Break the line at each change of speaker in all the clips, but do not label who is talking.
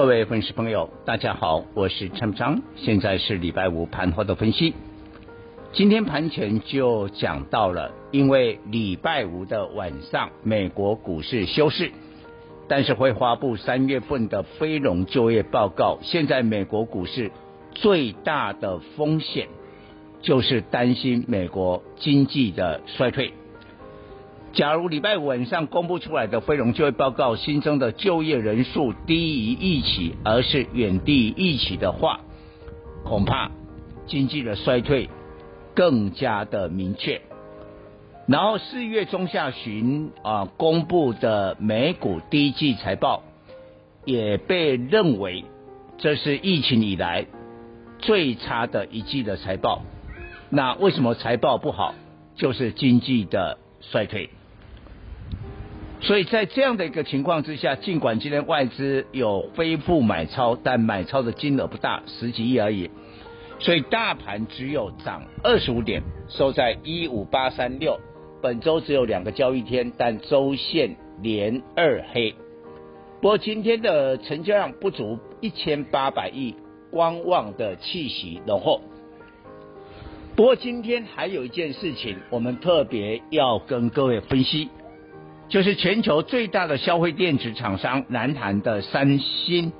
各位粉丝朋友，大家好，我是陈章，现在是礼拜五盘后的分析。今天盘前就讲到了，因为礼拜五的晚上美国股市休市，但是会发布三月份的非农就业报告。现在美国股市最大的风险就是担心美国经济的衰退。假如礼拜五晚上公布出来的非农就业报告新增的就业人数低于预期，而是远低于预期的话，恐怕经济的衰退更加的明确。然后四月中下旬啊公布的美股第一季财报，也被认为这是疫情以来最差的一季的财报。那为什么财报不好？就是经济的衰退。所以在这样的一个情况之下，尽管今天外资有恢复买超，但买超的金额不大，十几亿而已。所以大盘只有涨二十五点，收在一五八三六。本周只有两个交易天，但周线连二黑。不过今天的成交量不足一千八百亿，观望的气息浓厚。不过今天还有一件事情，我们特别要跟各位分析。就是全球最大的消费电子厂商南韩的三星，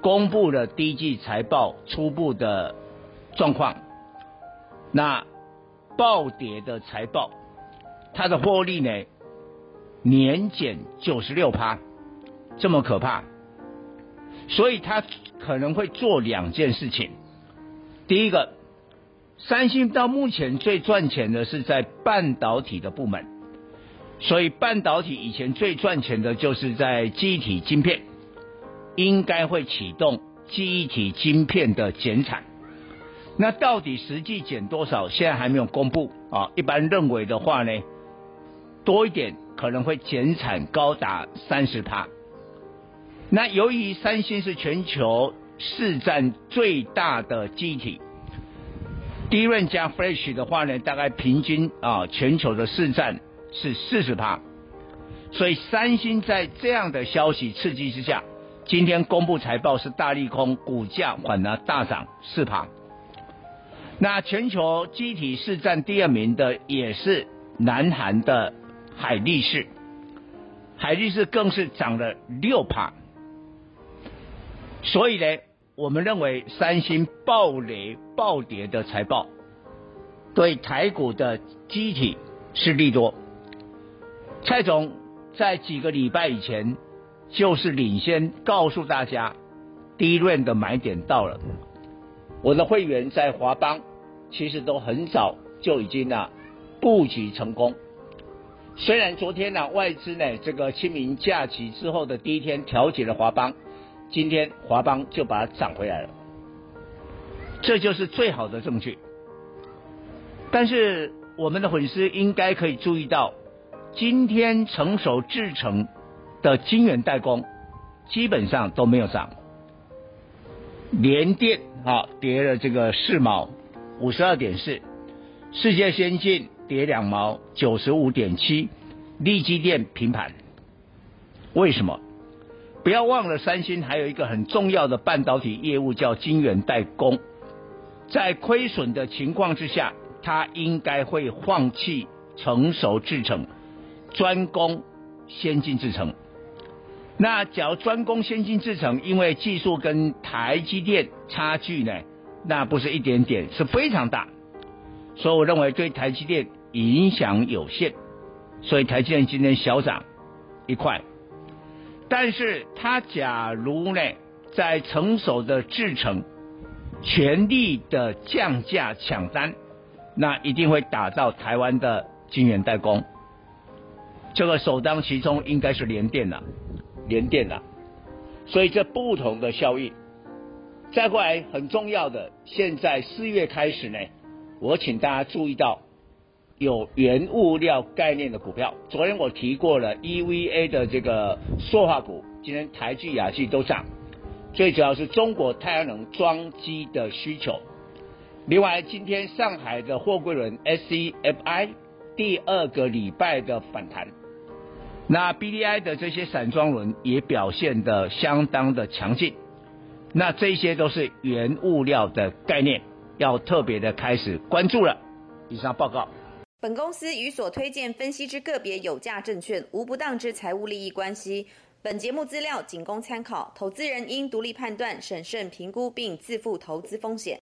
公布了第一季财报初步的状况。那暴跌的财报，它的获利呢，年减九十六趴，这么可怕。所以它可能会做两件事情。第一个，三星到目前最赚钱的是在半导体的部门。所以半导体以前最赚钱的就是在记忆体晶片，应该会启动记忆体晶片的减产。那到底实际减多少？现在还没有公布啊。一般认为的话呢，多一点可能会减产高达三十趴。那由于三星是全球市占最大的记忆体，DRAM 加 Flash 的话呢，大概平均啊全球的市占。是四十趴，所以三星在这样的消息刺激之下，今天公布财报是大利空，股价反而大涨四趴。那全球机体市占第二名的也是南韩的海力士，海力士更是涨了六趴。所以呢，我们认为三星暴雷暴跌的财报，对台股的机体是利多。蔡总在几个礼拜以前就是领先告诉大家，第一轮的买点到了。我的会员在华邦其实都很早就已经呢布局成功。虽然昨天呢外资呢这个清明假期之后的第一天调节了华邦，今天华邦就把它涨回来了。这就是最好的证据。但是我们的粉丝应该可以注意到。今天成熟制程的晶圆代工基本上都没有涨，联电啊跌了这个四毛五十二点四，世界先进跌两毛九十五点七，力积电平盘。为什么？不要忘了三星还有一个很重要的半导体业务叫晶圆代工，在亏损的情况之下，它应该会放弃成熟制程。专攻先进制程，那假如专攻先进制程，因为技术跟台积电差距呢，那不是一点点，是非常大，所以我认为对台积电影响有限，所以台积电今天小涨一块，但是它假如呢，在成熟的制程全力的降价抢单，那一定会打造台湾的晶圆代工。这个首当其冲应该是联电了，联电了，所以这不同的效应，再过来很重要的，现在四月开始呢，我请大家注意到有原物料概念的股票。昨天我提过了 EVA 的这个塑化股，今天台聚、亚聚都涨，最主要是中国太阳能装机的需求。另外，今天上海的货柜轮 SCFI 第二个礼拜的反弹，那 BDI 的这些散装轮也表现得相当的强劲。那这些都是原物料的概念，要特别的开始关注了。以上报告。
本公司与所推荐分析之个别有价证券无不当之财务利益关系。本节目资料仅供参考，投资人应独立判断、审慎评估并自负投资风险。